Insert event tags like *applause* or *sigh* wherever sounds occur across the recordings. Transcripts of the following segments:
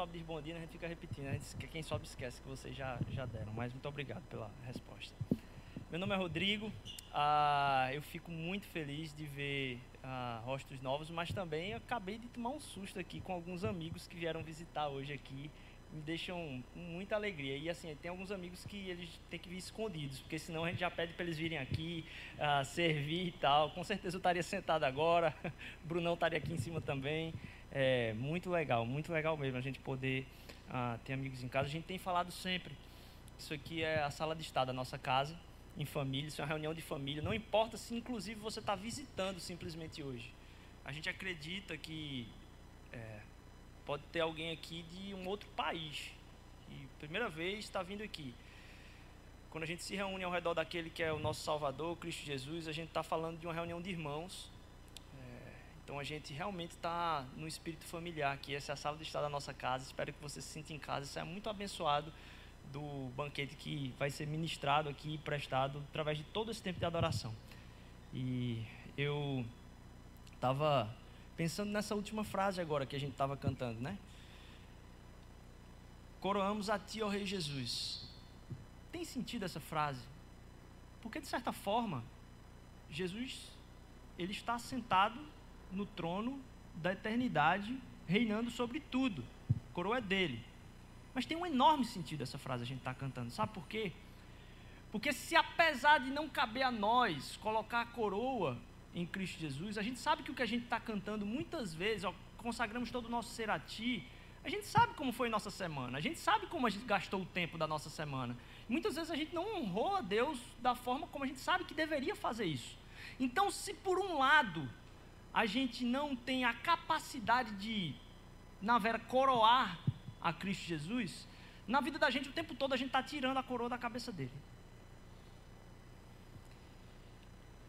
sobe diz bom dia, né, a gente fica repetindo. A gente, quem sobe esquece que vocês já, já deram. Mas muito obrigado pela resposta. Meu nome é Rodrigo. Ah, eu fico muito feliz de ver ah, rostos novos, mas também acabei de tomar um susto aqui com alguns amigos que vieram visitar hoje aqui. Me deixam muita alegria. E assim, tem alguns amigos que eles têm que vir escondidos, porque senão a gente já pede para eles virem aqui, ah, servir e tal. Com certeza eu estaria sentado agora, *laughs* Brunão estaria aqui em cima também. É muito legal, muito legal mesmo a gente poder ah, ter amigos em casa. A gente tem falado sempre. Isso aqui é a sala de estar da nossa casa em família, isso é uma reunião de família. Não importa se, inclusive, você está visitando simplesmente hoje. A gente acredita que é, pode ter alguém aqui de um outro país e primeira vez está vindo aqui. Quando a gente se reúne ao redor daquele que é o nosso Salvador, Cristo Jesus, a gente está falando de uma reunião de irmãos. A gente realmente está no espírito familiar aqui. Essa é a sala de estar da nossa casa. Espero que você se sinta em casa. Isso é muito abençoado do banquete que vai ser ministrado aqui, prestado através de todo esse tempo de adoração. E eu estava pensando nessa última frase agora que a gente estava cantando, né? Coroamos a Ti, ó Rei Jesus. Tem sentido essa frase? Porque de certa forma, Jesus ele está sentado no trono da eternidade, reinando sobre tudo. A coroa é dele. Mas tem um enorme sentido essa frase a gente está cantando. Sabe por quê? Porque se apesar de não caber a nós colocar a coroa em Cristo Jesus, a gente sabe que o que a gente está cantando muitas vezes, ó, consagramos todo o nosso ser a Ti, a gente sabe como foi nossa semana, a gente sabe como a gente gastou o tempo da nossa semana. Muitas vezes a gente não honrou a Deus da forma como a gente sabe que deveria fazer isso. Então, se por um lado a gente não tem a capacidade de, na vera, coroar a Cristo Jesus, na vida da gente o tempo todo a gente está tirando a coroa da cabeça dele.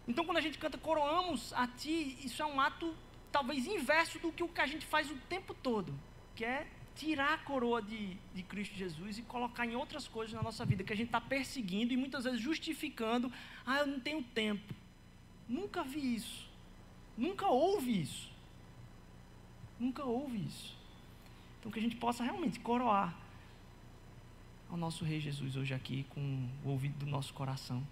Então quando a gente canta coroamos a ti, isso é um ato talvez inverso do que o que a gente faz o tempo todo, que é tirar a coroa de, de Cristo Jesus e colocar em outras coisas na nossa vida, que a gente está perseguindo e muitas vezes justificando, ah, eu não tenho tempo. Nunca vi isso. Nunca houve isso. Nunca houve isso. Então que a gente possa realmente coroar ao nosso Rei Jesus hoje aqui com o ouvido do nosso coração.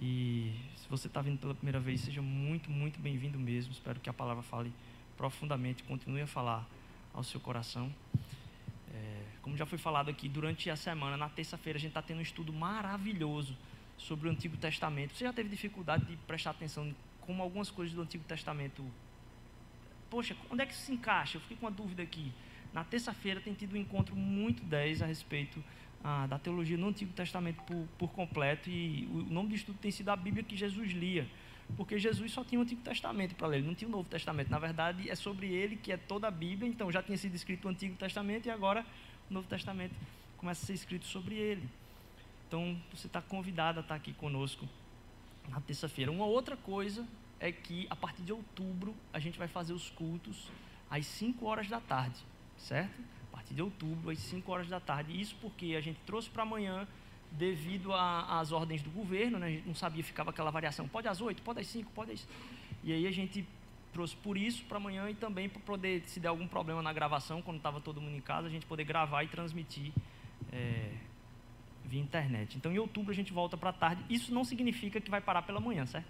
E se você está vindo pela primeira vez, seja muito, muito bem-vindo mesmo. Espero que a palavra fale profundamente, continue a falar ao seu coração. É, como já foi falado aqui, durante a semana, na terça-feira, a gente está tendo um estudo maravilhoso sobre o Antigo Testamento. Você já teve dificuldade de prestar atenção como algumas coisas do Antigo Testamento. Poxa, onde é que isso se encaixa? Eu fiquei com uma dúvida aqui. Na terça-feira tem tido um encontro muito 10 a respeito ah, da teologia no Antigo Testamento por, por completo e o nome do estudo tem sido a Bíblia que Jesus lia, porque Jesus só tinha o Antigo Testamento para ler, não tinha o Novo Testamento. Na verdade, é sobre ele que é toda a Bíblia, então já tinha sido escrito o Antigo Testamento e agora o Novo Testamento começa a ser escrito sobre ele. Então, você está convidado a estar aqui conosco na terça-feira. Uma outra coisa é que a partir de outubro a gente vai fazer os cultos às 5 horas da tarde certo? A partir de outubro, às 5 horas da tarde. Isso porque a gente trouxe para amanhã devido às ordens do governo, né? a gente não sabia, ficava aquela variação, pode às 8, pode às 5, pode às... E aí a gente trouxe por isso para amanhã e também para poder, se der algum problema na gravação, quando estava todo mundo em casa, a gente poder gravar e transmitir é, via internet. Então, em outubro a gente volta para a tarde. Isso não significa que vai parar pela manhã, certo?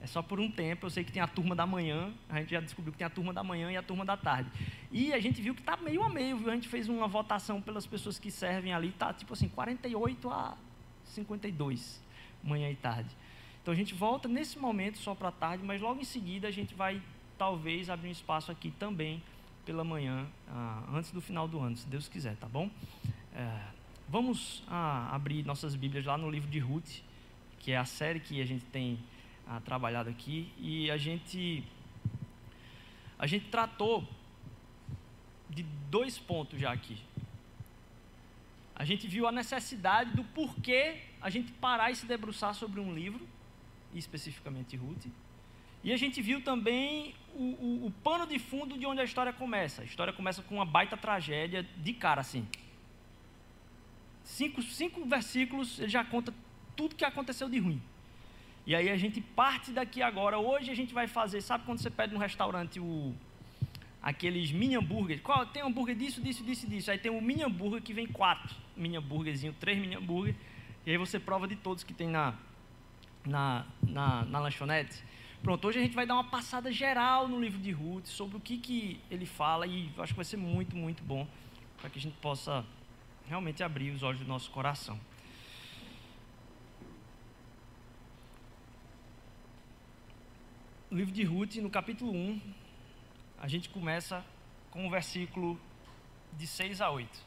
É só por um tempo. Eu sei que tem a turma da manhã, a gente já descobriu que tem a turma da manhã e a turma da tarde. E a gente viu que está meio a meio, viu? A gente fez uma votação pelas pessoas que servem ali, está tipo assim, 48 a 52, manhã e tarde. Então a gente volta nesse momento só para a tarde, mas logo em seguida a gente vai talvez abrir um espaço aqui também pela manhã, ah, antes do final do ano, se Deus quiser, tá bom? É, vamos ah, abrir nossas Bíblias lá no livro de Ruth, que é a série que a gente tem ah, trabalhado aqui e a gente a gente tratou de dois pontos já aqui. A gente viu a necessidade do porquê a gente parar e se debruçar sobre um livro, especificamente Ruth. E a gente viu também o, o, o, pano de fundo de onde a história começa. A história começa com uma baita tragédia de cara, assim. Cinco, cinco versículos, ele já conta tudo que aconteceu de ruim. E aí a gente parte daqui agora. Hoje a gente vai fazer, sabe quando você pede no restaurante o, aqueles mini hambúrgueres. Qual, tem hambúrguer disso, disso, disso, disso. Aí tem um mini hambúrguer que vem quatro mini hambúrguerzinho, três mini hambúrguer. E aí você prova de todos que tem na, na, na, na lanchonete. Pronto, hoje a gente vai dar uma passada geral no livro de Ruth sobre o que, que ele fala e acho que vai ser muito, muito bom para que a gente possa realmente abrir os olhos do nosso coração. No livro de Ruth, no capítulo 1, a gente começa com o versículo de 6 a 8.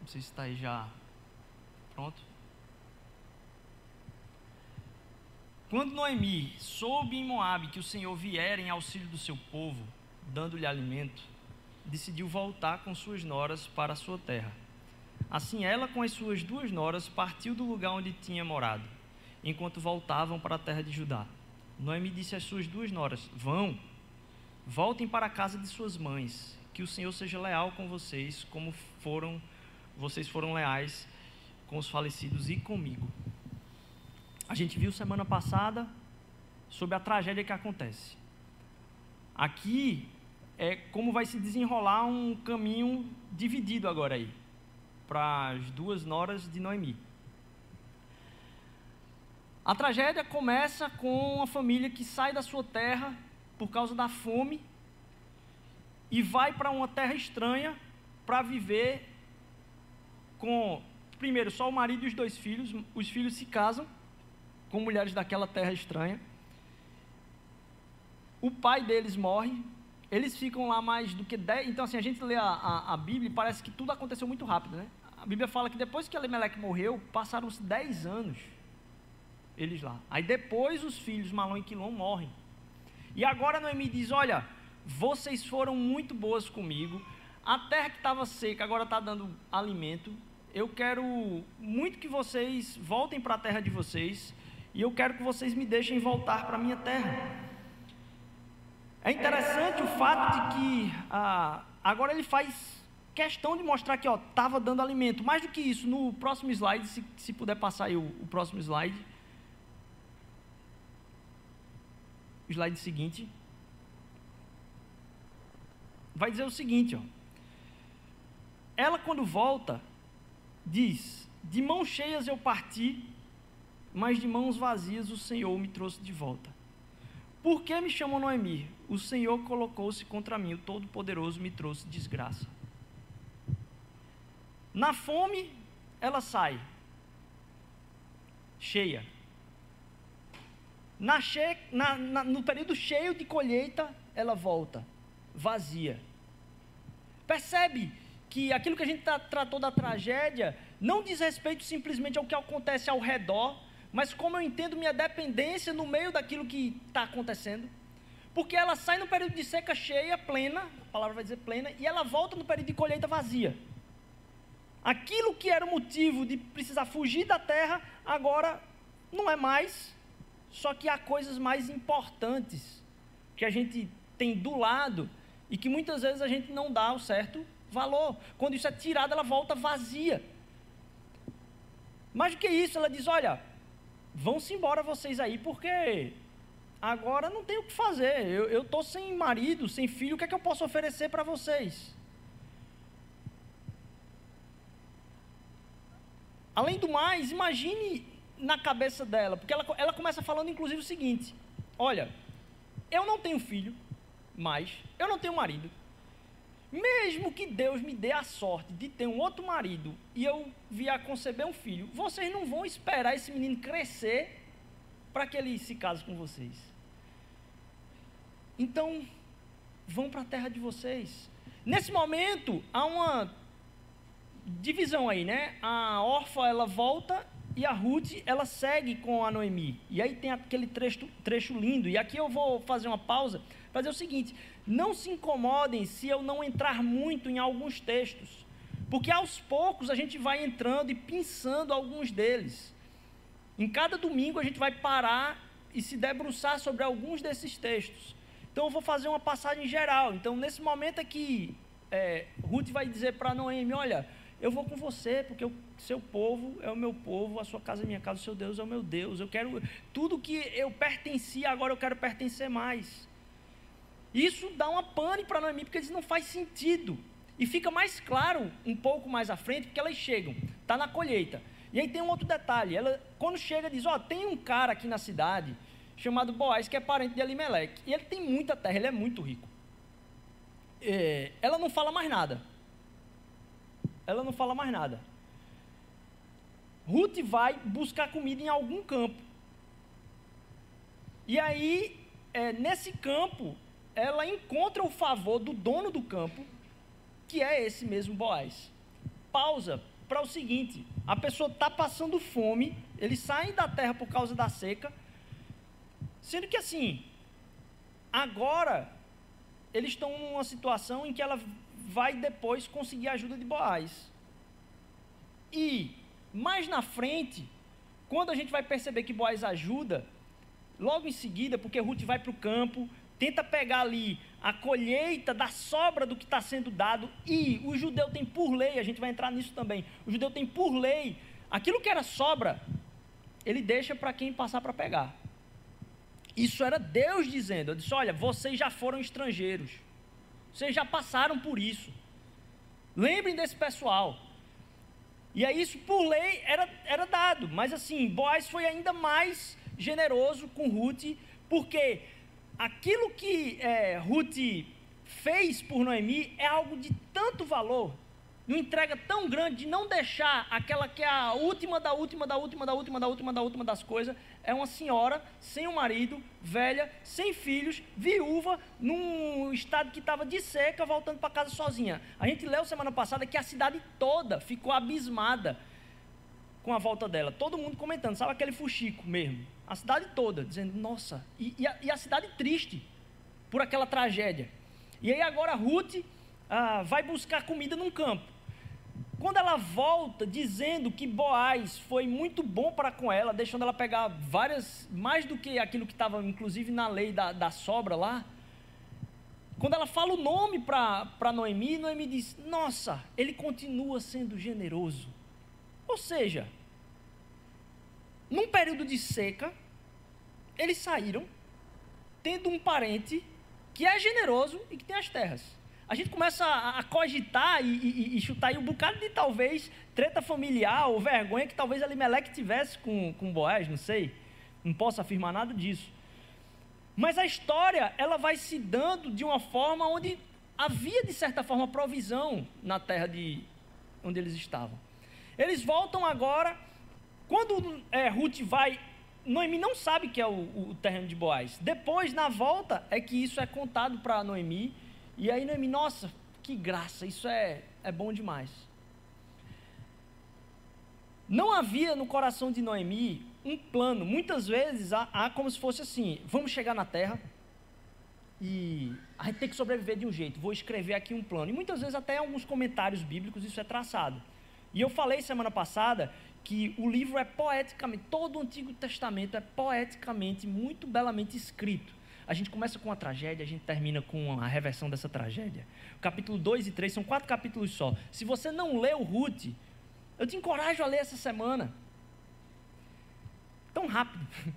Não sei se está aí já pronto. Quando Noemi soube em Moabe que o Senhor viera em auxílio do seu povo, dando-lhe alimento, decidiu voltar com suas noras para a sua terra. Assim ela com as suas duas noras partiu do lugar onde tinha morado, enquanto voltavam para a terra de Judá. Noemi disse às suas duas noras: Vão, voltem para a casa de suas mães, que o Senhor seja leal com vocês, como foram vocês foram leais com os falecidos e comigo. A gente viu semana passada sobre a tragédia que acontece. Aqui é como vai se desenrolar um caminho dividido agora aí para as duas noras de Noemi. A tragédia começa com uma família que sai da sua terra por causa da fome e vai para uma terra estranha para viver com, primeiro, só o marido e os dois filhos. Os filhos se casam com mulheres daquela terra estranha. O pai deles morre. Eles ficam lá mais do que 10. Então, assim, a gente lê a, a, a Bíblia e parece que tudo aconteceu muito rápido, né? A Bíblia fala que depois que Elimelec morreu, passaram-se 10 anos eles lá. Aí depois os filhos Malom e Quilom morrem. E agora Noemi diz: Olha, vocês foram muito boas comigo. A terra que estava seca agora está dando alimento. Eu quero muito que vocês voltem para a terra de vocês. E eu quero que vocês me deixem voltar para a minha terra. É interessante o fato de que ah, agora ele faz questão de mostrar que estava dando alimento. Mais do que isso, no próximo slide, se, se puder passar aí o, o próximo slide. slide seguinte, vai dizer o seguinte: ó, ela, quando volta, diz: De mãos cheias eu parti, mas de mãos vazias o Senhor me trouxe de volta. Por que me chamam Noemi? O Senhor colocou-se contra mim, o Todo-Poderoso me trouxe desgraça. Na fome, ela sai, cheia. Na che... na, na, no período cheio de colheita, ela volta vazia. Percebe que aquilo que a gente tá, tratou da tragédia não diz respeito simplesmente ao que acontece ao redor, mas como eu entendo minha dependência no meio daquilo que está acontecendo. Porque ela sai no período de seca cheia, plena, a palavra vai dizer plena, e ela volta no período de colheita vazia. Aquilo que era o motivo de precisar fugir da terra, agora não é mais, só que há coisas mais importantes que a gente tem do lado e que muitas vezes a gente não dá o certo valor. Quando isso é tirado, ela volta vazia. Mais do que isso, ela diz: Olha, vão-se embora vocês aí, porque agora não tem o que fazer. Eu estou sem marido, sem filho, o que é que eu posso oferecer para vocês? Além do mais, imagine na cabeça dela, porque ela, ela começa falando inclusive o seguinte: Olha, eu não tenho filho mais, eu não tenho marido. Mesmo que Deus me dê a sorte de ter um outro marido e eu vier a conceber um filho, vocês não vão esperar esse menino crescer para que ele se case com vocês. Então, vão para a terra de vocês. Nesse momento, há uma divisão aí, né? A órfã, ela volta e a Ruth, ela segue com a Noemi. E aí tem aquele trecho, trecho lindo. E aqui eu vou fazer uma pausa para dizer o seguinte: não se incomodem se eu não entrar muito em alguns textos. Porque aos poucos a gente vai entrando e pensando alguns deles. Em cada domingo a gente vai parar e se debruçar sobre alguns desses textos. Então eu vou fazer uma passagem geral. Então nesse momento aqui, é, Ruth vai dizer para Noemi: Olha, eu vou com você porque eu seu povo é o meu povo, a sua casa é minha casa, o seu Deus é o meu Deus. Eu quero tudo que eu pertencia, agora eu quero pertencer mais. Isso dá uma pane para Noemi, porque eles não faz sentido. E fica mais claro um pouco mais à frente, porque elas chegam, está na colheita. E aí tem um outro detalhe, ela quando chega diz, ó, oh, tem um cara aqui na cidade chamado Boaz, que é parente de Elimelec, e ele tem muita terra, ele é muito rico. É, ela não fala mais nada. Ela não fala mais nada. Ruth vai buscar comida em algum campo. E aí, é, nesse campo, ela encontra o favor do dono do campo, que é esse mesmo Boaz. Pausa para o seguinte: a pessoa está passando fome, eles saem da terra por causa da seca, sendo que assim, agora eles estão numa situação em que ela vai depois conseguir a ajuda de Boaz. E mais na frente, quando a gente vai perceber que Boaz ajuda, logo em seguida, porque Ruth vai para o campo, tenta pegar ali a colheita da sobra do que está sendo dado, e o judeu tem por lei, a gente vai entrar nisso também, o judeu tem por lei, aquilo que era sobra, ele deixa para quem passar para pegar. Isso era Deus dizendo. Eu disse: Olha, vocês já foram estrangeiros. Vocês já passaram por isso. Lembrem desse pessoal. E aí, isso por lei era, era dado. Mas assim, Boaz foi ainda mais generoso com Ruth, porque aquilo que é, Ruth fez por Noemi é algo de tanto valor uma entrega tão grande de não deixar aquela que é a última da última da última da última da última da última das coisas, é uma senhora sem um marido, velha, sem filhos, viúva, num estado que estava de seca, voltando para casa sozinha. A gente leu semana passada que a cidade toda ficou abismada com a volta dela. Todo mundo comentando, sabe aquele fuxico mesmo? A cidade toda, dizendo, nossa, e, e, a, e a, cidade triste por aquela tragédia. E aí agora Ruth ah, vai buscar comida num campo. Quando ela volta dizendo que Boaz foi muito bom para com ela, deixando ela pegar várias, mais do que aquilo que estava inclusive na lei da, da sobra lá. Quando ela fala o nome para Noemi, Noemi diz: Nossa, ele continua sendo generoso. Ou seja, num período de seca, eles saíram tendo um parente que é generoso e que tem as terras a gente começa a, a cogitar e, e, e, chutar aí um bocado de talvez treta familiar ou vergonha que talvez Elimelec tivesse com, com Boaz, não sei. Não posso afirmar nada disso. Mas a história, ela vai se dando de uma forma onde havia, de certa forma, provisão na terra de onde eles estavam. Eles voltam agora, quando é, Ruth vai, Noemi não sabe que é o, o terreno de Boaz. Depois, na volta, é que isso é contado para Noemi, e aí Noemi, nossa, que graça, isso é, é bom demais. Não havia no coração de Noemi um plano. Muitas vezes há, há, como se fosse assim: vamos chegar na terra e a gente tem que sobreviver de um jeito. Vou escrever aqui um plano. E muitas vezes, até em alguns comentários bíblicos, isso é traçado. E eu falei semana passada que o livro é poeticamente, todo o Antigo Testamento é poeticamente, muito belamente escrito. A gente começa com uma tragédia, a gente termina com a reversão dessa tragédia. Capítulo 2 e 3 são quatro capítulos só. Se você não leu Ruth, eu te encorajo a ler essa semana. Tão rápido. *laughs*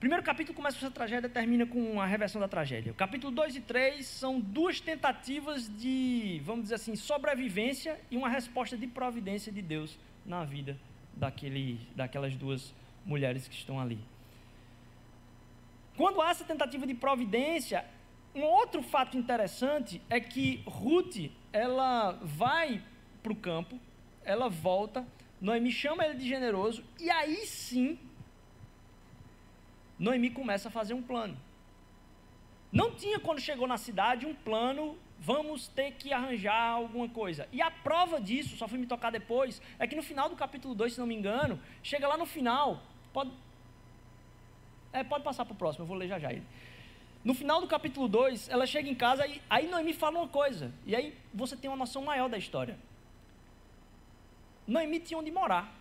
Primeiro capítulo começa com essa tragédia termina com a reversão da tragédia. O capítulo 2 e 3 são duas tentativas de, vamos dizer assim, sobrevivência e uma resposta de providência de Deus na vida daquele, daquelas duas mulheres que estão ali. Quando há essa tentativa de providência, um outro fato interessante é que Ruth, ela vai para o campo, ela volta, Noemi chama ele de generoso, e aí sim, Noemi começa a fazer um plano. Não tinha, quando chegou na cidade, um plano, vamos ter que arranjar alguma coisa. E a prova disso, só fui me tocar depois, é que no final do capítulo 2, se não me engano, chega lá no final, pode, é, pode passar para o próximo, eu vou ler já já ele. No final do capítulo 2, ela chega em casa e aí Noemi fala uma coisa. E aí você tem uma noção maior da história. Noemi tinha onde morar.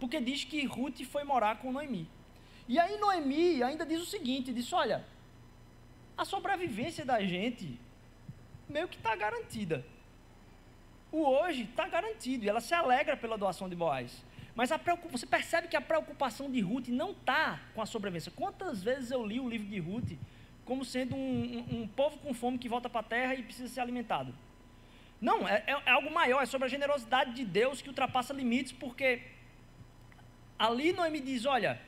Porque diz que Ruth foi morar com Noemi. E aí Noemi ainda diz o seguinte: diz, olha, a sobrevivência da gente meio que está garantida. o hoje está garantido e ela se alegra pela doação de Boaz. Mas você percebe que a preocupação de Ruth não está com a sobrevivência. Quantas vezes eu li o livro de Ruth como sendo um, um, um povo com fome que volta para a terra e precisa ser alimentado? Não, é, é, é algo maior, é sobre a generosidade de Deus que ultrapassa limites, porque ali Noemi diz: olha,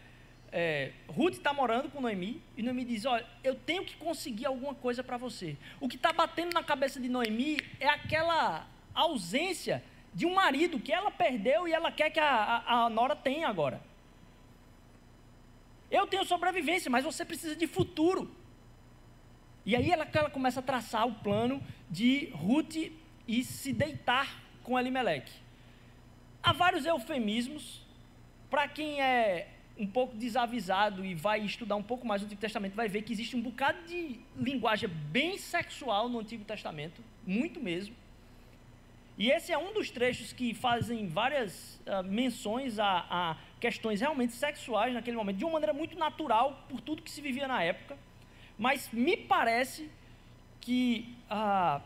é, Ruth está morando com Noemi, e Noemi diz: olha, eu tenho que conseguir alguma coisa para você. O que está batendo na cabeça de Noemi é aquela ausência de um marido que ela perdeu e ela quer que a, a, a Nora tenha agora. Eu tenho sobrevivência, mas você precisa de futuro. E aí ela, ela começa a traçar o plano de Ruth e se deitar com Elimelech. Há vários eufemismos. Para quem é um pouco desavisado e vai estudar um pouco mais o Antigo Testamento, vai ver que existe um bocado de linguagem bem sexual no Antigo Testamento, muito mesmo. E esse é um dos trechos que fazem várias uh, menções a, a, questões realmente sexuais naquele momento, de uma maneira muito natural, por tudo que se vivia na época. Mas me parece que uh,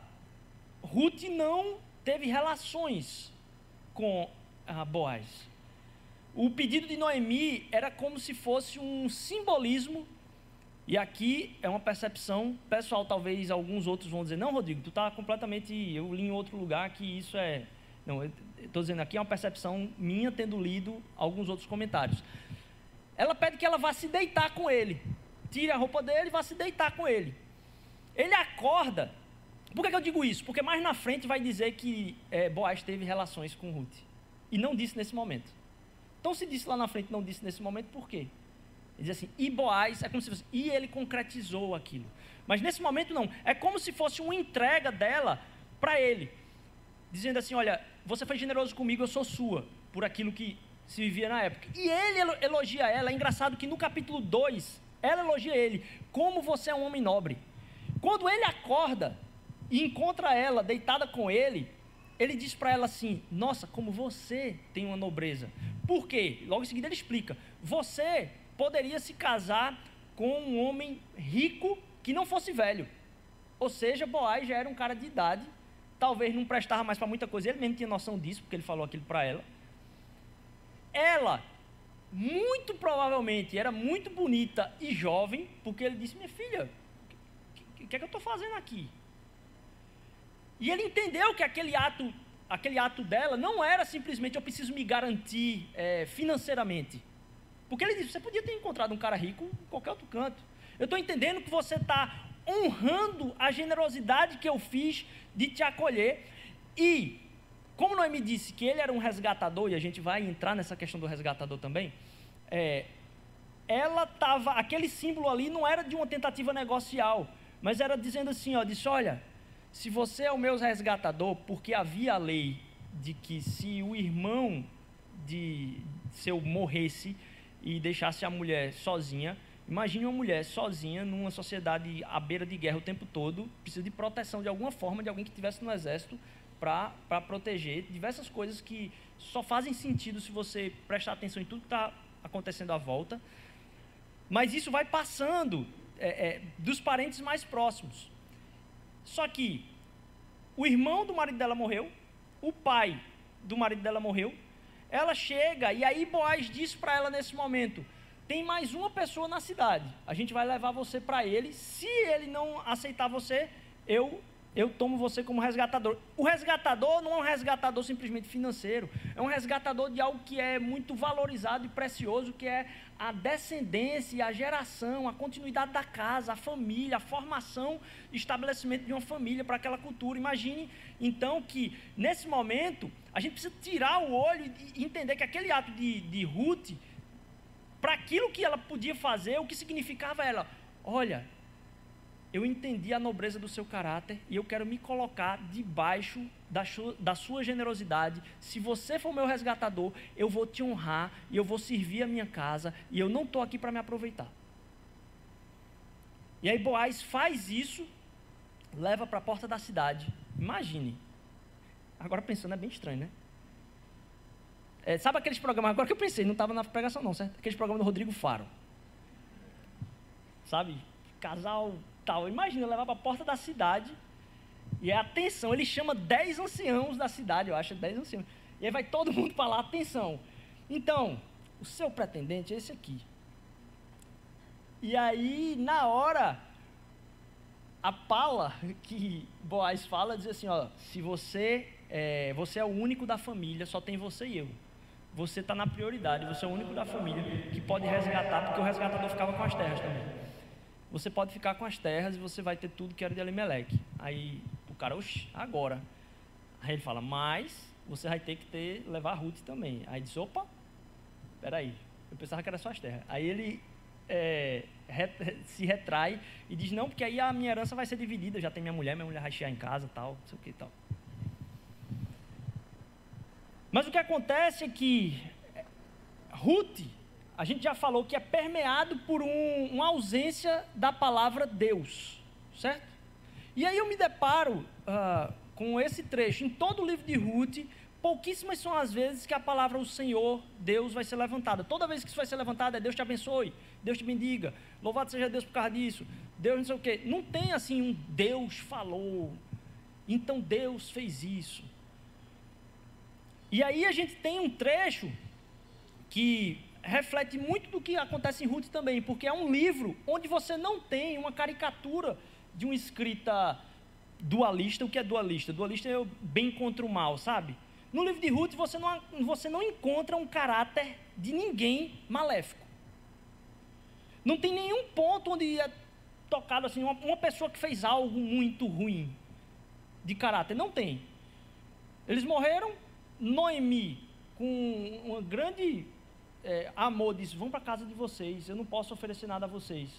Ruth não teve relações com uh, Boaz. O pedido de Noemi era como se fosse um simbolismo, e aqui é uma percepção pessoal, talvez alguns outros vão dizer, não, Rodrigo, tu está completamente, eu li em outro lugar que isso é... Não, estou dizendo aqui é uma percepção minha, tendo lido alguns outros comentários. Ela pede que ela vá se deitar com ele, tire a roupa dele e vá se deitar com ele. Ele acorda por que, que, eu digo isso? Porque mais na frente vai dizer que é, Boaz teve relações com Ruth. E não disse nesse momento. Então, se disse lá na frente não disse nesse momento, por quê? Ele diz assim, e Boaz, é como se fosse, e ele concretizou aquilo. Mas nesse momento não. É como se fosse uma entrega dela para ele. Dizendo assim: olha, você foi generoso comigo, eu sou sua, por aquilo que se vivia na época. E ele elogia ela. É engraçado que no capítulo 2, ela elogia ele. Como você é um homem nobre. Quando ele acorda, e encontra ela deitada com ele, ele diz para ela assim: Nossa, como você tem uma nobreza. Por quê? Logo em seguida ele explica: Você poderia se casar com um homem rico que não fosse velho. Ou seja, Boaz já era um cara de idade, talvez não prestava mais para muita coisa, ele mesmo tinha noção disso, porque ele falou aquilo para ela. Ela, muito provavelmente, era muito bonita e jovem, porque ele disse: Minha filha, o que, que é que eu estou fazendo aqui? E ele entendeu que aquele ato, aquele ato dela não era simplesmente eu preciso me garantir é, financeiramente. Porque ele disse: você podia ter encontrado um cara rico em qualquer outro canto. Eu estou entendendo que você está honrando a generosidade que eu fiz de te acolher. E, como Noemi disse que ele era um resgatador, e a gente vai entrar nessa questão do resgatador também, é, ela estava, aquele símbolo ali não era de uma tentativa negocial, mas era dizendo assim: ó, disse, olha, se você é o meu resgatador, porque havia a lei de que se o irmão de seu morresse e deixasse a mulher sozinha, imagine uma mulher sozinha numa sociedade à beira de guerra o tempo todo, precisa de proteção de alguma forma de alguém que estivesse no exército para proteger diversas coisas que só fazem sentido se você prestar atenção em tudo que está acontecendo à volta. Mas isso vai passando é, é, dos parentes mais próximos. Só que o irmão do marido dela morreu, o pai do marido dela morreu. Ela chega e aí Boaz diz para ela nesse momento: tem mais uma pessoa na cidade. A gente vai levar você para ele. Se ele não aceitar você, eu eu tomo você como resgatador. O resgatador não é um resgatador simplesmente financeiro, é um resgatador de algo que é muito valorizado e precioso, que é a descendência, a geração, a continuidade da casa, a família, a formação estabelecimento de uma família para aquela cultura. Imagine, então, que nesse momento a gente precisa tirar o olho e entender que aquele ato de, de Ruth, para aquilo que ela podia fazer, o que significava ela, olha, eu entendi a nobreza do seu caráter e eu quero me colocar debaixo da, da sua generosidade. Se você for meu resgatador, eu vou te honrar e eu vou servir a minha casa e eu não estou aqui para me aproveitar. E aí Boaz faz isso, leva para a porta da cidade. Imagine. Agora pensando é bem estranho, né? É, sabe aqueles programas, agora que eu pensei, não estava na pregação não, certo? Aqueles programas do Rodrigo Faro. Sabe? Casal tal. Imagina levar para a porta da cidade E é atenção, ele chama dez anciãos da cidade, eu acho, dez anciãos. E aí vai todo *laughs* mundo para lá, atenção. Então, o seu pretendente é esse aqui. E aí, na hora, a pala *laughs* que Boaz fala diz assim: ó, se você é, você é o único da família, só tem você e eu. Você está na prioridade, você é o único da família que pode resgatar, porque o resgatador ficava com as terras também. Você pode ficar com as terras e você vai ter tudo que era de Elimelec. Aí o cara, oxe, agora. Aí ele fala, mas você vai ter que ter, levar Ruth também. Aí diz, opa, peraí, eu pensava que era só as terras. Aí ele é, se retrai e diz, não, porque aí a minha herança vai ser dividida, já tem minha mulher, minha mulher vai chegar em casa, tal, não sei o que tal. Mas o que acontece é que Ruth, a gente já falou que é permeado por um, uma ausência da palavra Deus, certo? E aí eu me deparo uh, com esse trecho em todo o livro de Ruth, pouquíssimas são as vezes que a palavra o Senhor, Deus, vai ser levantada. Toda vez que isso vai ser levantado é Deus te abençoe, Deus te bendiga, louvado seja Deus por causa disso, Deus não sei o quê. Não tem assim um Deus falou, então Deus fez isso. E aí a gente tem um trecho que reflete muito do que acontece em Ruth também, porque é um livro onde você não tem uma caricatura de uma escrita dualista. O que é dualista? Dualista é o bem contra o mal, sabe? No livro de Ruth você não, você não encontra um caráter de ninguém maléfico. Não tem nenhum ponto onde é tocado assim, uma, uma pessoa que fez algo muito ruim de caráter. Não tem. Eles morreram, Noemi, com um grande é, amor, disse: Vão para casa de vocês, eu não posso oferecer nada a vocês.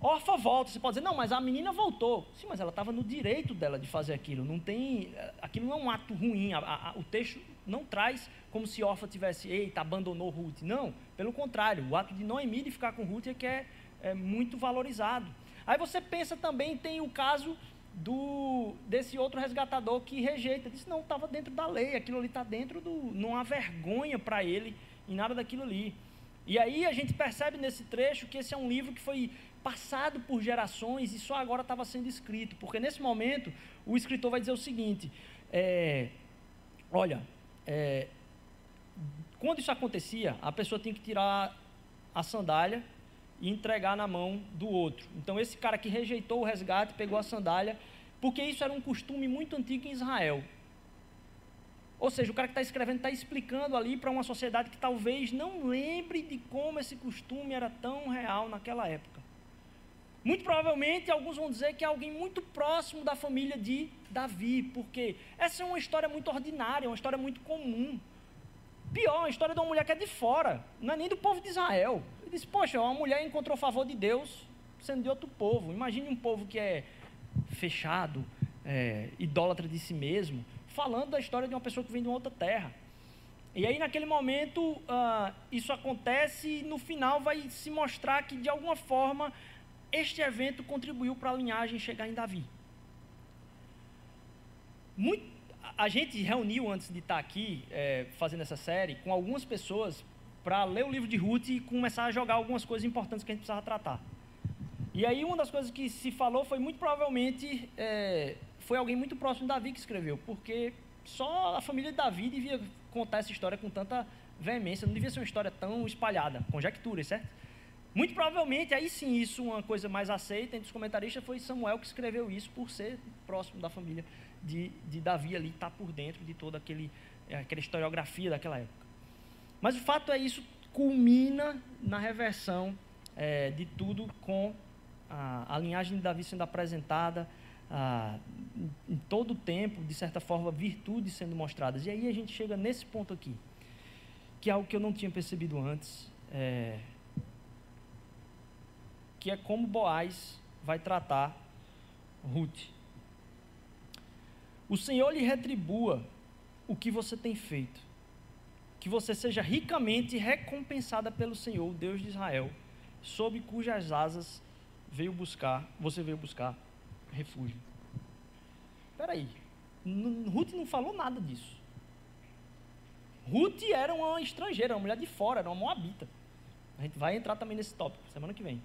Orfa volta, você pode dizer, não, mas a menina voltou. Sim, mas ela estava no direito dela de fazer aquilo. Não tem. Aquilo não é um ato ruim. A, a, o texto não traz como se Orfa tivesse, eita, abandonou Ruth. Não, pelo contrário, o ato de Noemi de ficar com Ruth é que é, é muito valorizado. Aí você pensa também, tem o caso do desse outro resgatador que rejeita. Disse, não, estava dentro da lei, aquilo ali está dentro do. Não há vergonha para ele em nada daquilo ali. E aí a gente percebe nesse trecho que esse é um livro que foi passado por gerações e só agora estava sendo escrito, porque nesse momento o escritor vai dizer o seguinte: é, olha, é, quando isso acontecia, a pessoa tinha que tirar a sandália e entregar na mão do outro. Então esse cara que rejeitou o resgate pegou a sandália, porque isso era um costume muito antigo em Israel. Ou seja, o cara que está escrevendo está explicando ali para uma sociedade que talvez não lembre de como esse costume era tão real naquela época. Muito provavelmente alguns vão dizer que é alguém muito próximo da família de Davi, porque essa é uma história muito ordinária, uma história muito comum. Pior, uma história de uma mulher que é de fora, não é nem do povo de Israel. Ele disse: Poxa, uma mulher encontrou favor de Deus sendo de outro povo. Imagine um povo que é fechado, é, idólatra de si mesmo, falando da história de uma pessoa que vem de uma outra terra. E aí, naquele momento, uh, isso acontece e no final vai se mostrar que, de alguma forma, este evento contribuiu para a linhagem chegar em Davi. Muito, a gente reuniu antes de estar aqui é, fazendo essa série com algumas pessoas para ler o livro de Ruth e começar a jogar algumas coisas importantes que a gente precisava tratar. E aí uma das coisas que se falou foi muito provavelmente é, foi alguém muito próximo de Davi que escreveu, porque só a família de Davi devia contar essa história com tanta veemência, não devia ser uma história tão espalhada, conjecturas, certo? Muito provavelmente, aí sim, isso uma coisa mais aceita entre os comentaristas foi Samuel que escreveu isso por ser próximo da família de, de Davi ali, estar tá por dentro de toda é, aquela historiografia daquela época. Mas o fato é isso culmina na reversão é, de tudo com a, a linhagem de Davi sendo apresentada, ah, em todo o tempo, de certa forma, virtudes sendo mostradas. E aí a gente chega nesse ponto aqui, que é algo que eu não tinha percebido antes, é, que é como Boaz vai tratar Ruth. O Senhor lhe retribua o que você tem feito, que você seja ricamente recompensada pelo Senhor, Deus de Israel, sob cujas asas veio buscar, você veio buscar refúgio. Espera aí, Ruth não falou nada disso. Ruth era uma estrangeira, uma mulher de fora, era uma moabita. A gente vai entrar também nesse tópico semana que vem.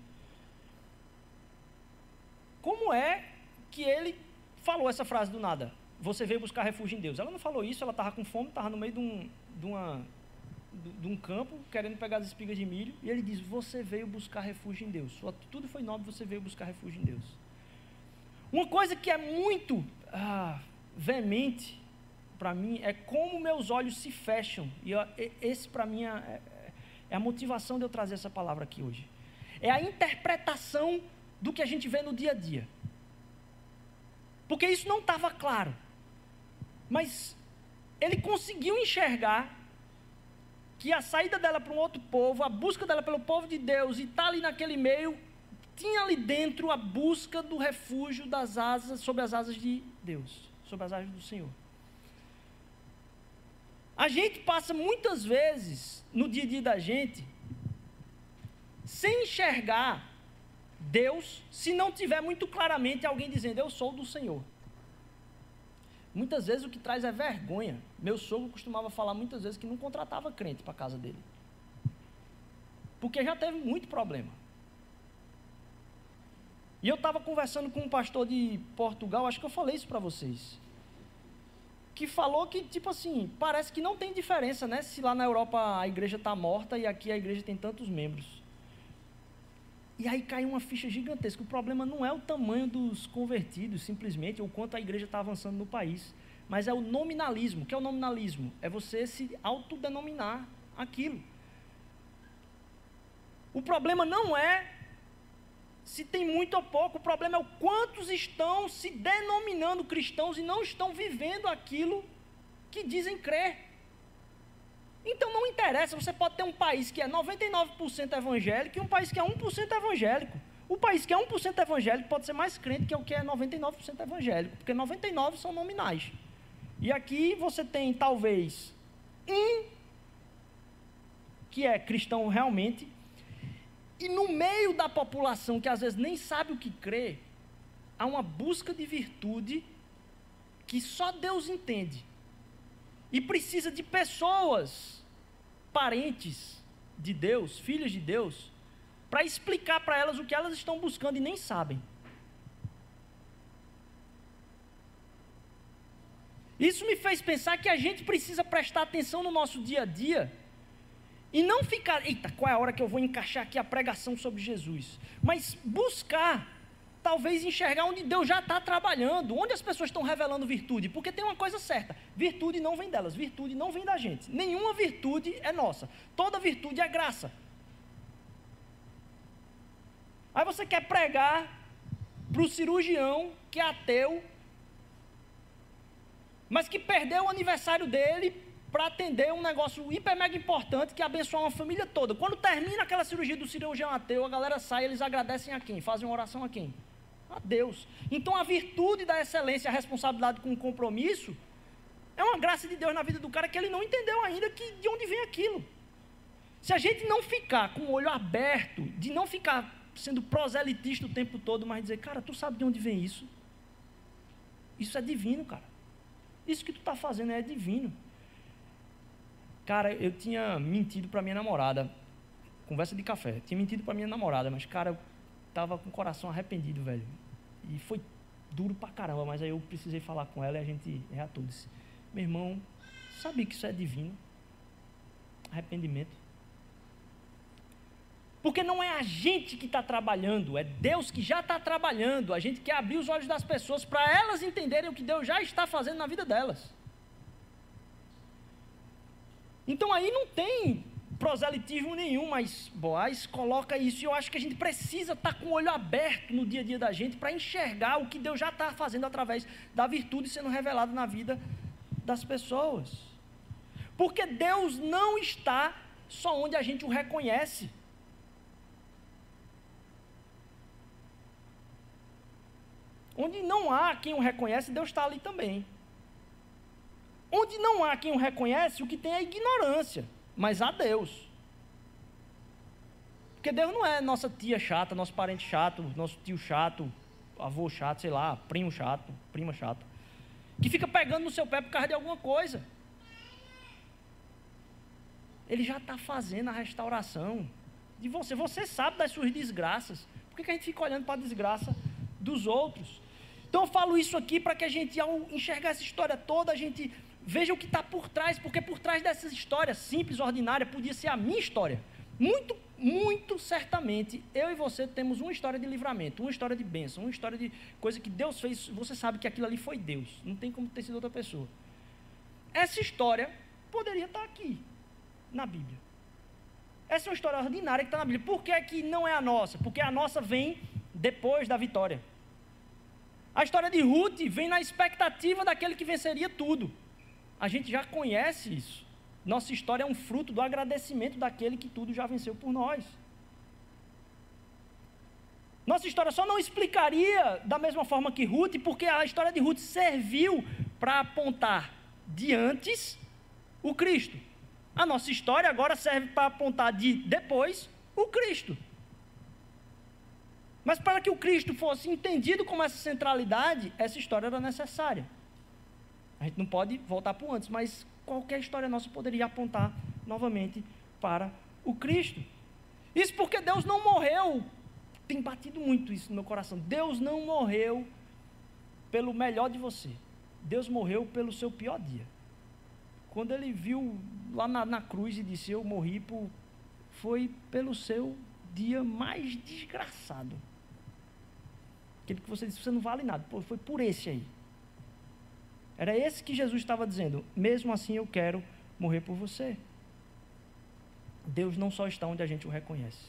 Como é que ele falou essa frase do nada. Você veio buscar refúgio em Deus. Ela não falou isso, ela estava com fome, estava no meio de um, de, uma, de um campo, querendo pegar as espigas de milho. E ele diz: Você veio buscar refúgio em Deus. Tudo foi nobre, você veio buscar refúgio em Deus. Uma coisa que é muito ah, veemente para mim é como meus olhos se fecham. E eu, esse para mim é, é, é a motivação de eu trazer essa palavra aqui hoje. É a interpretação do que a gente vê no dia a dia. Porque isso não estava claro. Mas ele conseguiu enxergar que a saída dela para um outro povo, a busca dela pelo povo de Deus e estar tá ali naquele meio, tinha ali dentro a busca do refúgio das asas, sob as asas de Deus, sob as asas do Senhor. A gente passa muitas vezes no dia a dia da gente sem enxergar Deus se não tiver muito claramente alguém dizendo eu sou do Senhor. Muitas vezes o que traz é vergonha. Meu sogro costumava falar muitas vezes que não contratava crente para casa dele. Porque já teve muito problema. E eu estava conversando com um pastor de Portugal, acho que eu falei isso para vocês. Que falou que, tipo assim, parece que não tem diferença, né? Se lá na Europa a igreja está morta e aqui a igreja tem tantos membros. E aí cai uma ficha gigantesca. O problema não é o tamanho dos convertidos, simplesmente, ou quanto a igreja está avançando no país, mas é o nominalismo. O que é o nominalismo? É você se autodenominar aquilo. O problema não é se tem muito ou pouco, o problema é o quantos estão se denominando cristãos e não estão vivendo aquilo que dizem crer. Então não interessa, você pode ter um país que é 99% evangélico e um país que é 1% evangélico. O país que é 1% evangélico pode ser mais crente que o que é 99% evangélico, porque 99% são nominais. E aqui você tem talvez um que é cristão realmente, e no meio da população que às vezes nem sabe o que crê, há uma busca de virtude que só Deus entende. E precisa de pessoas, parentes de Deus, filhos de Deus, para explicar para elas o que elas estão buscando e nem sabem. Isso me fez pensar que a gente precisa prestar atenção no nosso dia a dia e não ficar, eita, qual é a hora que eu vou encaixar aqui a pregação sobre Jesus? Mas buscar talvez enxergar onde Deus já está trabalhando, onde as pessoas estão revelando virtude, porque tem uma coisa certa: virtude não vem delas, virtude não vem da gente. Nenhuma virtude é nossa, toda virtude é graça. Aí você quer pregar para o cirurgião que é ateu, mas que perdeu o aniversário dele para atender um negócio hiper mega importante que abençoa uma família toda. Quando termina aquela cirurgia do cirurgião ateu, a galera sai, eles agradecem a quem? Fazem uma oração a quem? a Deus. Então a virtude da excelência, a responsabilidade com o compromisso, é uma graça de Deus na vida do cara que ele não entendeu ainda que, de onde vem aquilo. Se a gente não ficar com o olho aberto, de não ficar sendo proselitista o tempo todo, mas dizer, cara, tu sabe de onde vem isso? Isso é divino, cara. Isso que tu está fazendo é divino. Cara, eu tinha mentido para minha namorada. Conversa de café. Tinha mentido para minha namorada, mas, cara, eu tava com o coração arrependido, velho. E foi duro pra caramba, mas aí eu precisei falar com ela e a gente reatou. Disse, meu irmão, sabia que isso é divino? Arrependimento. Porque não é a gente que está trabalhando, é Deus que já está trabalhando. A gente quer abrir os olhos das pessoas para elas entenderem o que Deus já está fazendo na vida delas. Então aí não tem proselitismo nenhum, mas Boaz coloca isso e eu acho que a gente precisa estar tá com o olho aberto no dia a dia da gente para enxergar o que Deus já está fazendo através da virtude sendo revelada na vida das pessoas. Porque Deus não está só onde a gente o reconhece. Onde não há quem o reconhece, Deus está ali também. Onde não há quem o reconhece, o que tem é ignorância mas a Deus. Porque Deus não é nossa tia chata, nosso parente chato, nosso tio chato, avô chato, sei lá, primo chato, prima chato, que fica pegando no seu pé por causa de alguma coisa. Ele já está fazendo a restauração de você. Você sabe das suas desgraças. Por que, que a gente fica olhando para a desgraça dos outros? Então eu falo isso aqui para que a gente, ao enxergar essa história toda, a gente veja o que está por trás, porque por trás dessa história simples, ordinária, podia ser a minha história. Muito, muito certamente, eu e você temos uma história de livramento, uma história de bênção, uma história de coisa que Deus fez. Você sabe que aquilo ali foi Deus, não tem como ter sido outra pessoa. Essa história poderia estar aqui, na Bíblia. Essa é uma história ordinária que está na Bíblia. Por que, é que não é a nossa? Porque a nossa vem depois da vitória. A história de Ruth vem na expectativa daquele que venceria tudo. A gente já conhece isso. Nossa história é um fruto do agradecimento daquele que tudo já venceu por nós. Nossa história só não explicaria da mesma forma que Ruth, porque a história de Ruth serviu para apontar de antes o Cristo. A nossa história agora serve para apontar de depois o Cristo. Mas para que o Cristo fosse entendido como essa centralidade, essa história era necessária. A gente não pode voltar para o antes, mas qualquer história nossa poderia apontar novamente para o Cristo. Isso porque Deus não morreu, tem batido muito isso no meu coração. Deus não morreu pelo melhor de você. Deus morreu pelo seu pior dia. Quando ele viu lá na, na cruz e disse: Eu morri por. Foi pelo seu dia mais desgraçado. Aquele que você disse: Você não vale nada. Pô, foi por esse aí. Era esse que Jesus estava dizendo: Mesmo assim eu quero morrer por você. Deus não só está onde a gente o reconhece.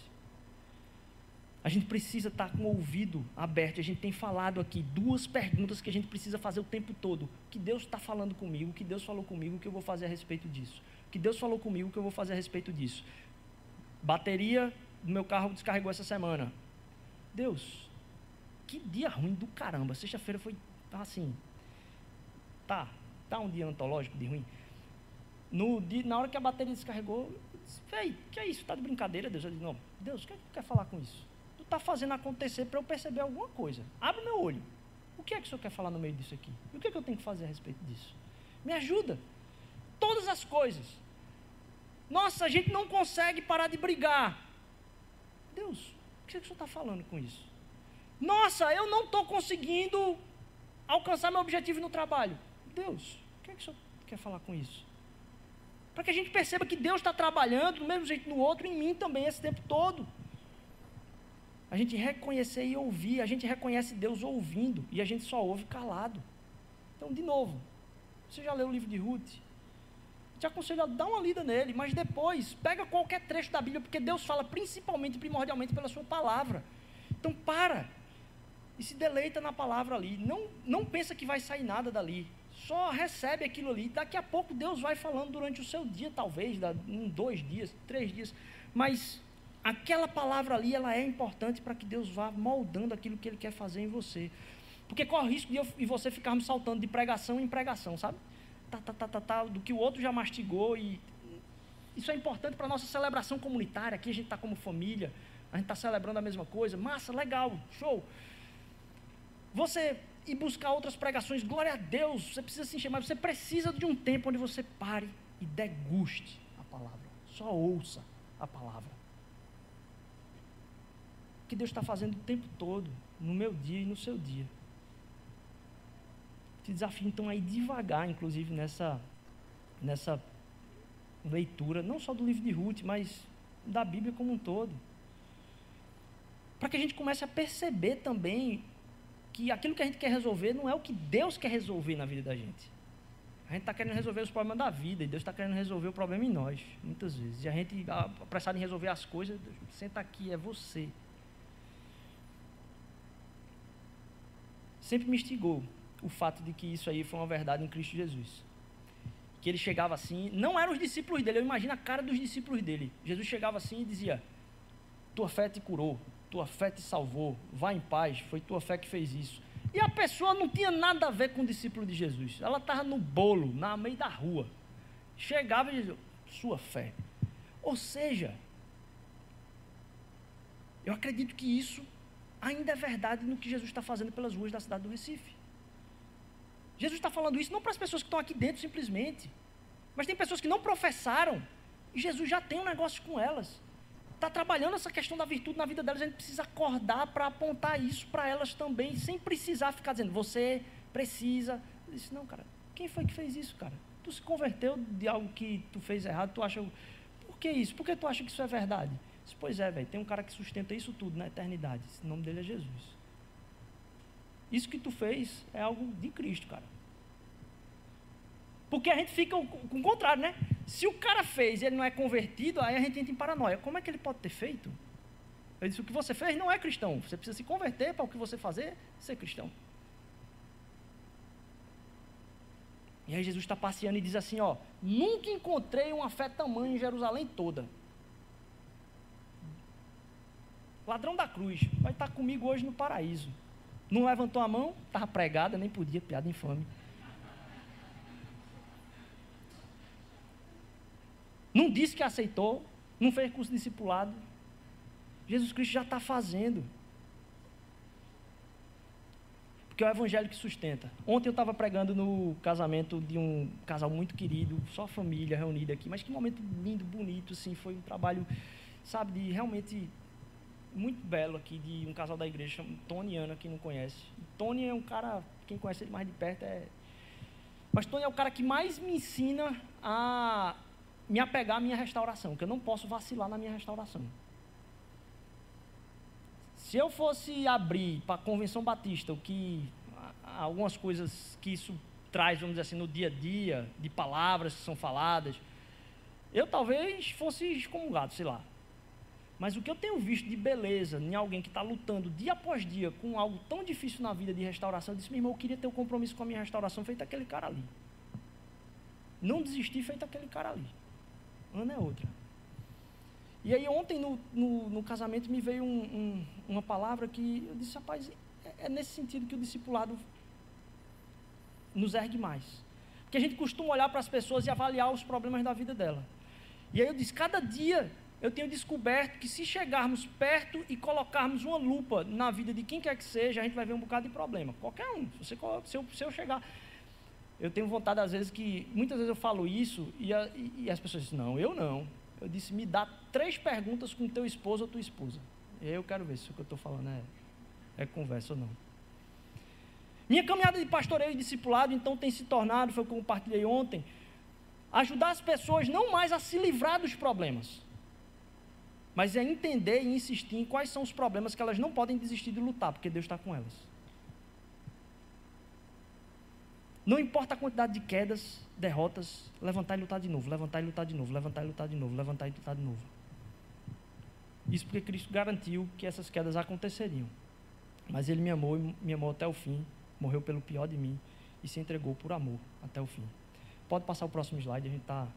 A gente precisa estar com o ouvido aberto. A gente tem falado aqui duas perguntas que a gente precisa fazer o tempo todo. O que Deus está falando comigo? O que Deus falou comigo? O que eu vou fazer a respeito disso? O que Deus falou comigo? O que eu vou fazer a respeito disso? Bateria do meu carro descarregou essa semana. Deus, que dia ruim do caramba. Sexta-feira foi assim, Tá, tá um dia antológico de ruim. No dia, na hora que a bateria descarregou, eu disse, Véi, que é isso? Tá de brincadeira, Deus? Eu disse, não, Deus, o que é que tu quer falar com isso? Tu tá fazendo acontecer para eu perceber alguma coisa. Abre meu olho. O que é que o senhor quer falar no meio disso aqui? E o que é que eu tenho que fazer a respeito disso? Me ajuda. Todas as coisas. Nossa, a gente não consegue parar de brigar. Deus, o que, é que o senhor está falando com isso? Nossa, eu não estou conseguindo alcançar meu objetivo no trabalho. Deus, o que, é que o senhor quer falar com isso? Para que a gente perceba que Deus está trabalhando do mesmo jeito no outro, em mim também, esse tempo todo. A gente reconhecer e ouvir, a gente reconhece Deus ouvindo e a gente só ouve calado. Então, de novo, você já leu o livro de Ruth? Te aconselho a dar uma lida nele, mas depois pega qualquer trecho da Bíblia, porque Deus fala principalmente, primordialmente pela sua palavra. Então para e se deleita na palavra ali. Não, não pensa que vai sair nada dali. Só recebe aquilo ali. Daqui a pouco Deus vai falando durante o seu dia, talvez, em dois dias, três dias. Mas aquela palavra ali, ela é importante para que Deus vá moldando aquilo que Ele quer fazer em você. Porque corre o risco de eu e você ficarmos saltando de pregação em pregação, sabe? Tá, tá, tá, tá, tá, do que o outro já mastigou. e Isso é importante para a nossa celebração comunitária. Aqui a gente está como família, a gente está celebrando a mesma coisa. Massa, legal, show. Você ir buscar outras pregações, glória a Deus, você precisa se mas você precisa de um tempo onde você pare e deguste a palavra. Só ouça a palavra. O que Deus está fazendo o tempo todo, no meu dia e no seu dia. Te desafio então a ir devagar, inclusive, nessa, nessa leitura, não só do livro de Ruth, mas da Bíblia como um todo. Para que a gente comece a perceber também que aquilo que a gente quer resolver não é o que Deus quer resolver na vida da gente. A gente está querendo resolver os problemas da vida e Deus está querendo resolver o problema em nós, muitas vezes. E a gente, apressado em resolver as coisas, senta aqui, é você. Sempre me instigou o fato de que isso aí foi uma verdade em Cristo Jesus. Que ele chegava assim, não eram os discípulos dele, eu imagino a cara dos discípulos dele. Jesus chegava assim e dizia: Tua fé te curou, tua fé te salvou, vá em paz, foi tua fé que fez isso. E a pessoa não tinha nada a ver com o discípulo de Jesus, ela estava no bolo, na meio da rua. Chegava e dizia, sua fé. Ou seja, eu acredito que isso ainda é verdade no que Jesus está fazendo pelas ruas da cidade do Recife. Jesus está falando isso não para as pessoas que estão aqui dentro simplesmente, mas tem pessoas que não professaram e Jesus já tem um negócio com elas. Está trabalhando essa questão da virtude na vida delas, a gente precisa acordar para apontar isso para elas também, sem precisar ficar dizendo, você precisa. Eu disse, não, cara, quem foi que fez isso, cara? Tu se converteu de algo que tu fez errado, tu acha. Por que isso? Por que tu acha que isso é verdade? disse, pois é, velho, tem um cara que sustenta isso tudo na eternidade. O nome dele é Jesus. Isso que tu fez é algo de Cristo, cara. Porque a gente fica com o contrário, né? Se o cara fez e ele não é convertido, aí a gente entra em paranoia. Como é que ele pode ter feito? Eu disse: o que você fez não é cristão. Você precisa se converter para o que você fazer ser cristão. E aí Jesus está passeando e diz assim: ó, nunca encontrei uma fé tamanha em Jerusalém toda. Ladrão da cruz, vai estar comigo hoje no paraíso. Não levantou a mão, estava pregada, nem podia, piada infame. Não disse que aceitou, não fez curso discipulado. Jesus Cristo já está fazendo. Porque é o evangelho que sustenta. Ontem eu estava pregando no casamento de um casal muito querido, só família reunida aqui, mas que momento lindo, bonito, assim, foi um trabalho, sabe, de realmente muito belo aqui, de um casal da igreja, Tony e Ana, quem não conhece. Tony é um cara, quem conhece ele mais de perto é... Mas Tony é o cara que mais me ensina a me apegar à minha restauração, que eu não posso vacilar na minha restauração. Se eu fosse abrir para a Convenção Batista o que algumas coisas que isso traz, vamos dizer assim, no dia a dia, de palavras que são faladas, eu talvez fosse excomungado, sei lá. Mas o que eu tenho visto de beleza em alguém que está lutando dia após dia com algo tão difícil na vida de restauração, eu disse, meu irmão, eu queria ter um compromisso com a minha restauração feito aquele cara ali. Não desistir feito aquele cara ali. Ana é outra. E aí ontem no, no, no casamento me veio um, um, uma palavra que eu disse, rapaz, é, é nesse sentido que o discipulado nos ergue mais. Porque a gente costuma olhar para as pessoas e avaliar os problemas da vida dela. E aí eu disse, cada dia eu tenho descoberto que se chegarmos perto e colocarmos uma lupa na vida de quem quer que seja, a gente vai ver um bocado de problema. Qualquer um. Se, você, se, eu, se eu chegar eu tenho vontade, às vezes, que. Muitas vezes eu falo isso e, a, e, as pessoas dizem, não, eu não. Eu disse, me dá três perguntas com teu esposo ou tua esposa. E eu quero ver se o que eu estou falando é, é conversa ou não. Minha caminhada de pastoreio e discipulado, então, tem se tornado, foi o que eu compartilhei ontem, ajudar as pessoas não mais a se livrar dos problemas, mas é entender e insistir em quais são os problemas que elas não podem desistir de lutar, porque Deus está com elas. Não importa a quantidade de quedas, derrotas, levantar e lutar de novo, levantar e lutar de novo, levantar e lutar de novo, levantar e lutar de novo. Isso porque Cristo garantiu que essas quedas aconteceriam. Mas Ele me amou e me amou até o fim, morreu pelo pior de mim e se entregou por amor até o fim. Pode passar o próximo slide, a gente está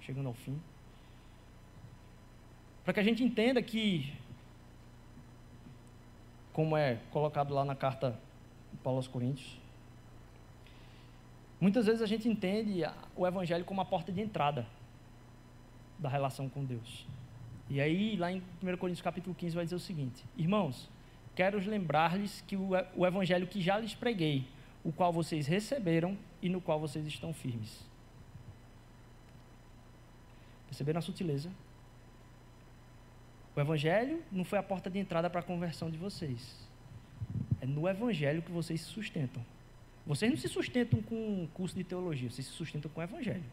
chegando ao fim. Para que a gente entenda que, como é colocado lá na carta de Paulo aos Coríntios, Muitas vezes a gente entende o Evangelho como a porta de entrada da relação com Deus. E aí, lá em 1 Coríntios capítulo 15, vai dizer o seguinte: Irmãos, quero lembrar-lhes que o Evangelho que já lhes preguei, o qual vocês receberam e no qual vocês estão firmes. Perceberam a sutileza? O Evangelho não foi a porta de entrada para a conversão de vocês. É no Evangelho que vocês se sustentam. Vocês não se sustentam com um curso de teologia, vocês se sustentam com o Evangelho.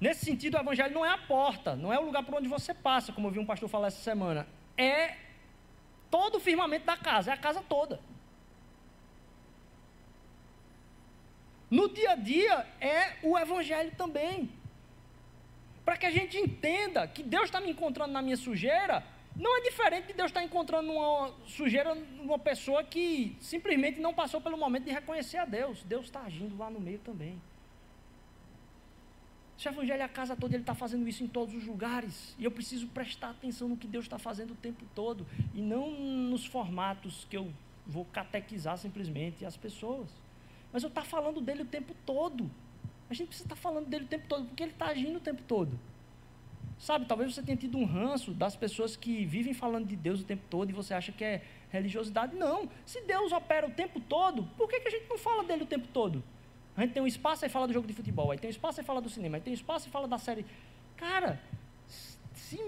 Nesse sentido, o Evangelho não é a porta, não é o lugar por onde você passa, como eu vi um pastor falar essa semana. É todo o firmamento da casa, é a casa toda. No dia a dia, é o Evangelho também. Para que a gente entenda que Deus está me encontrando na minha sujeira não é diferente de Deus estar encontrando uma sujeira numa pessoa que simplesmente não passou pelo momento de reconhecer a Deus. Deus está agindo lá no meio também. Esse evangelho é a casa toda, ele está fazendo isso em todos os lugares. E eu preciso prestar atenção no que Deus está fazendo o tempo todo. E não nos formatos que eu vou catequizar simplesmente as pessoas. Mas eu estou tá falando dele o tempo todo. A gente precisa estar tá falando dele o tempo todo, porque ele está agindo o tempo todo. Sabe, talvez você tenha tido um ranço das pessoas que vivem falando de Deus o tempo todo e você acha que é religiosidade. Não. Se Deus opera o tempo todo, por que, que a gente não fala dele o tempo todo? A gente tem um espaço e fala do jogo de futebol, aí tem um espaço e fala do cinema, aí tem um espaço e fala da série. Cara, se,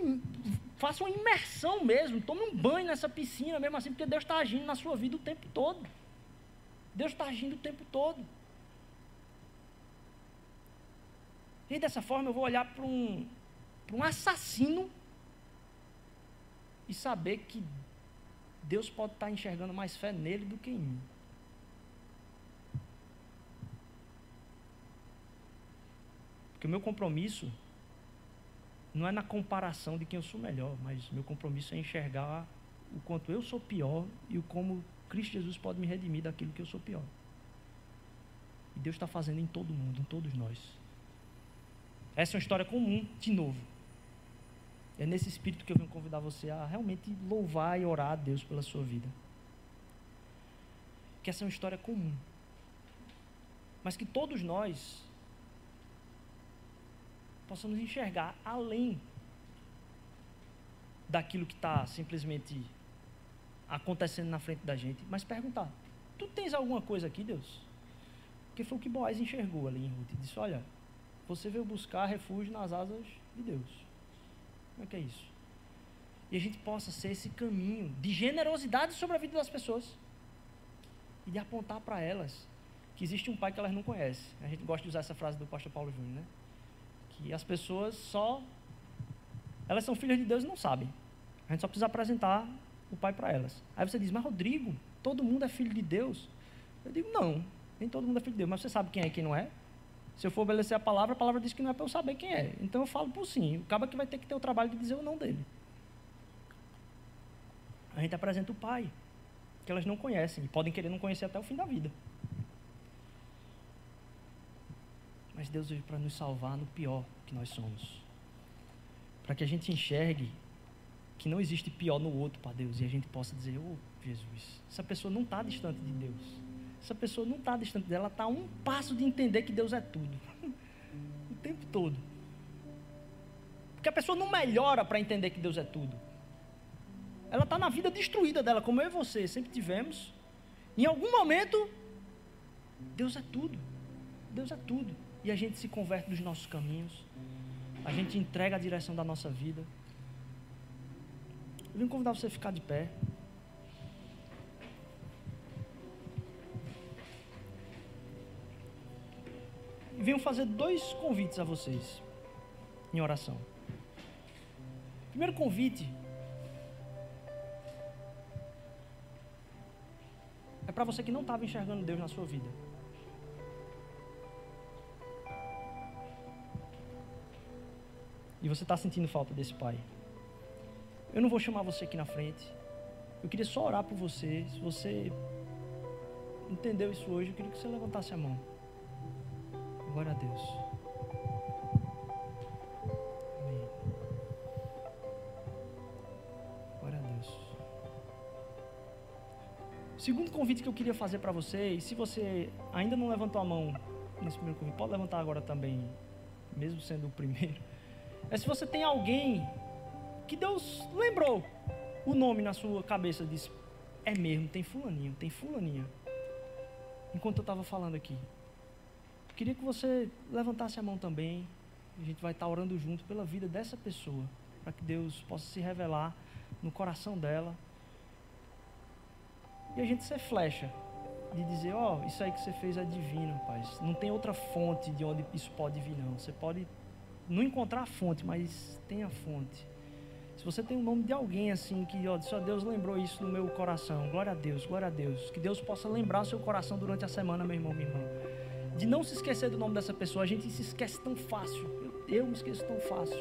faça uma imersão mesmo, tome um banho nessa piscina mesmo assim, porque Deus está agindo na sua vida o tempo todo. Deus está agindo o tempo todo. E dessa forma eu vou olhar para um, para um assassino e saber que Deus pode estar enxergando mais fé nele do que em mim. Porque o meu compromisso não é na comparação de quem eu sou melhor, mas meu compromisso é enxergar o quanto eu sou pior e o como Cristo Jesus pode me redimir daquilo que eu sou pior. E Deus está fazendo em todo mundo, em todos nós. Essa é uma história comum, de novo. É nesse espírito que eu venho convidar você a realmente louvar e orar a Deus pela sua vida. Que essa é uma história comum. Mas que todos nós possamos enxergar além daquilo que está simplesmente acontecendo na frente da gente, mas perguntar: Tu tens alguma coisa aqui, Deus? Porque foi o que Boaz enxergou ali em Ruth. Disse: Olha, você veio buscar refúgio nas asas de Deus. Como é que é isso? E a gente possa ser esse caminho de generosidade sobre a vida das pessoas e de apontar para elas que existe um pai que elas não conhecem. A gente gosta de usar essa frase do pastor Paulo Júnior, né? Que as pessoas só elas são filhas de Deus e não sabem. A gente só precisa apresentar o pai para elas. Aí você diz: "Mas Rodrigo, todo mundo é filho de Deus?" Eu digo: "Não, nem todo mundo é filho de Deus, mas você sabe quem é e quem não é?" Se eu for obedecer a palavra, a palavra diz que não é para eu saber quem é. Então eu falo por sim. O cabo que vai ter que ter o trabalho de dizer o não dele. A gente apresenta o pai, que elas não conhecem e podem querer não conhecer até o fim da vida. Mas Deus veio para nos salvar no pior que nós somos. Para que a gente enxergue que não existe pior no outro para Deus e a gente possa dizer: Oh, Jesus, essa pessoa não está distante de Deus essa pessoa não está distante dela, ela está a um passo de entender que Deus é tudo. *laughs* o tempo todo. Porque a pessoa não melhora para entender que Deus é tudo. Ela está na vida destruída dela, como eu e você sempre tivemos. Em algum momento, Deus é tudo. Deus é tudo. E a gente se converte dos nossos caminhos. A gente entrega a direção da nossa vida. Eu vim convidar você a ficar de pé. Venho fazer dois convites a vocês em oração. Primeiro convite é para você que não estava enxergando Deus na sua vida. E você está sentindo falta desse Pai. Eu não vou chamar você aqui na frente. Eu queria só orar por você. Se você entendeu isso hoje, eu queria que você levantasse a mão. Glória a Deus. Amém. Glória a Deus. O segundo convite que eu queria fazer para você, e se você ainda não levantou a mão nesse primeiro convite, pode levantar agora também, mesmo sendo o primeiro. *laughs* É se você tem alguém que Deus lembrou o nome na sua cabeça, disse: É mesmo, tem fulaninho, tem fulaninha. Enquanto eu estava falando aqui. Queria que você levantasse a mão também. A gente vai estar orando junto pela vida dessa pessoa, para que Deus possa se revelar no coração dela. E a gente ser flecha de dizer, ó, oh, isso aí que você fez é divino, rapaz. Não tem outra fonte de onde isso pode vir, não. Você pode não encontrar a fonte, mas tem a fonte. Se você tem o nome de alguém assim que, ó, só Deus lembrou isso no meu coração. Glória a Deus, glória a Deus. Que Deus possa lembrar o seu coração durante a semana, meu irmão, minha irmã de não se esquecer do nome dessa pessoa. A gente se esquece tão fácil. Eu, eu me esqueço tão fácil.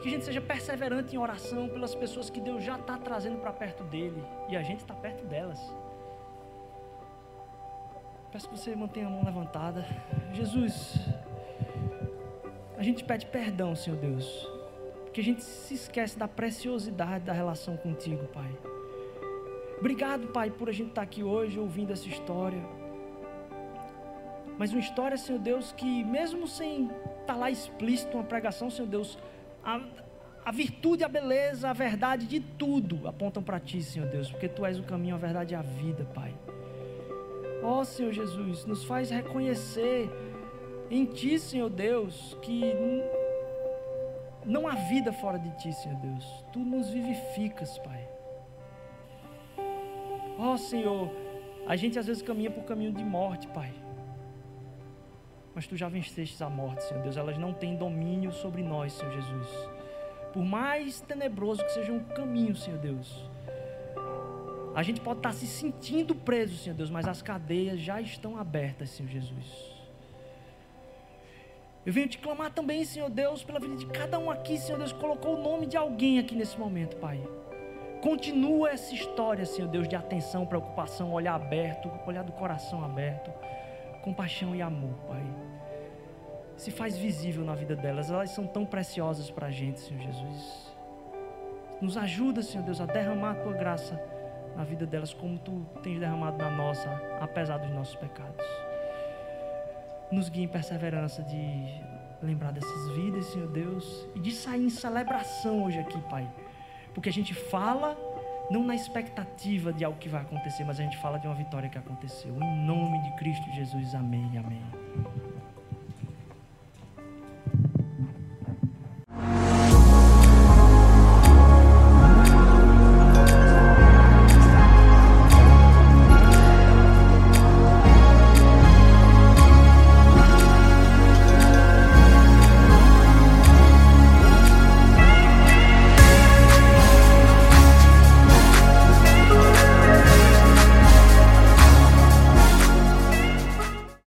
Que a gente seja perseverante em oração pelas pessoas que Deus já está trazendo para perto dele. E a gente está perto delas. Peço que você mantenha a mão levantada. Jesus, a gente pede perdão, Senhor Deus. Porque a gente se esquece da preciosidade da relação contigo, Pai. Obrigado, Pai, por a gente estar tá aqui hoje ouvindo essa história mas uma história, Senhor Deus, que mesmo sem estar tá lá explícito uma pregação, Senhor Deus, a, a virtude, a beleza, a verdade de tudo apontam para Ti, Senhor Deus, porque Tu és o caminho, a verdade e a vida, Pai. Ó oh, Senhor Jesus, nos faz reconhecer em Ti, Senhor Deus, que Não há vida fora de ti, Senhor Deus. Tu nos vivificas, Pai. Ó oh, Senhor, a gente às vezes caminha por caminho de morte, Pai. Mas tu já venceste a morte, Senhor Deus. Elas não têm domínio sobre nós, Senhor Jesus. Por mais tenebroso que seja um caminho, Senhor Deus. A gente pode estar se sentindo preso, Senhor Deus, mas as cadeias já estão abertas, Senhor Jesus. Eu venho te clamar também, Senhor Deus, pela vida de cada um aqui, Senhor Deus, colocou o nome de alguém aqui nesse momento, Pai. Continua essa história, Senhor Deus, de atenção, preocupação, olhar aberto, olhar do coração aberto, compaixão e amor, Pai. Se faz visível na vida delas, elas são tão preciosas para a gente, Senhor Jesus. Nos ajuda, Senhor Deus, a derramar a tua graça na vida delas, como tu tens derramado na nossa, apesar dos nossos pecados. Nos guie em perseverança de lembrar dessas vidas, Senhor Deus, e de sair em celebração hoje aqui, Pai. Porque a gente fala não na expectativa de algo que vai acontecer, mas a gente fala de uma vitória que aconteceu. Em nome de Cristo Jesus, amém, amém.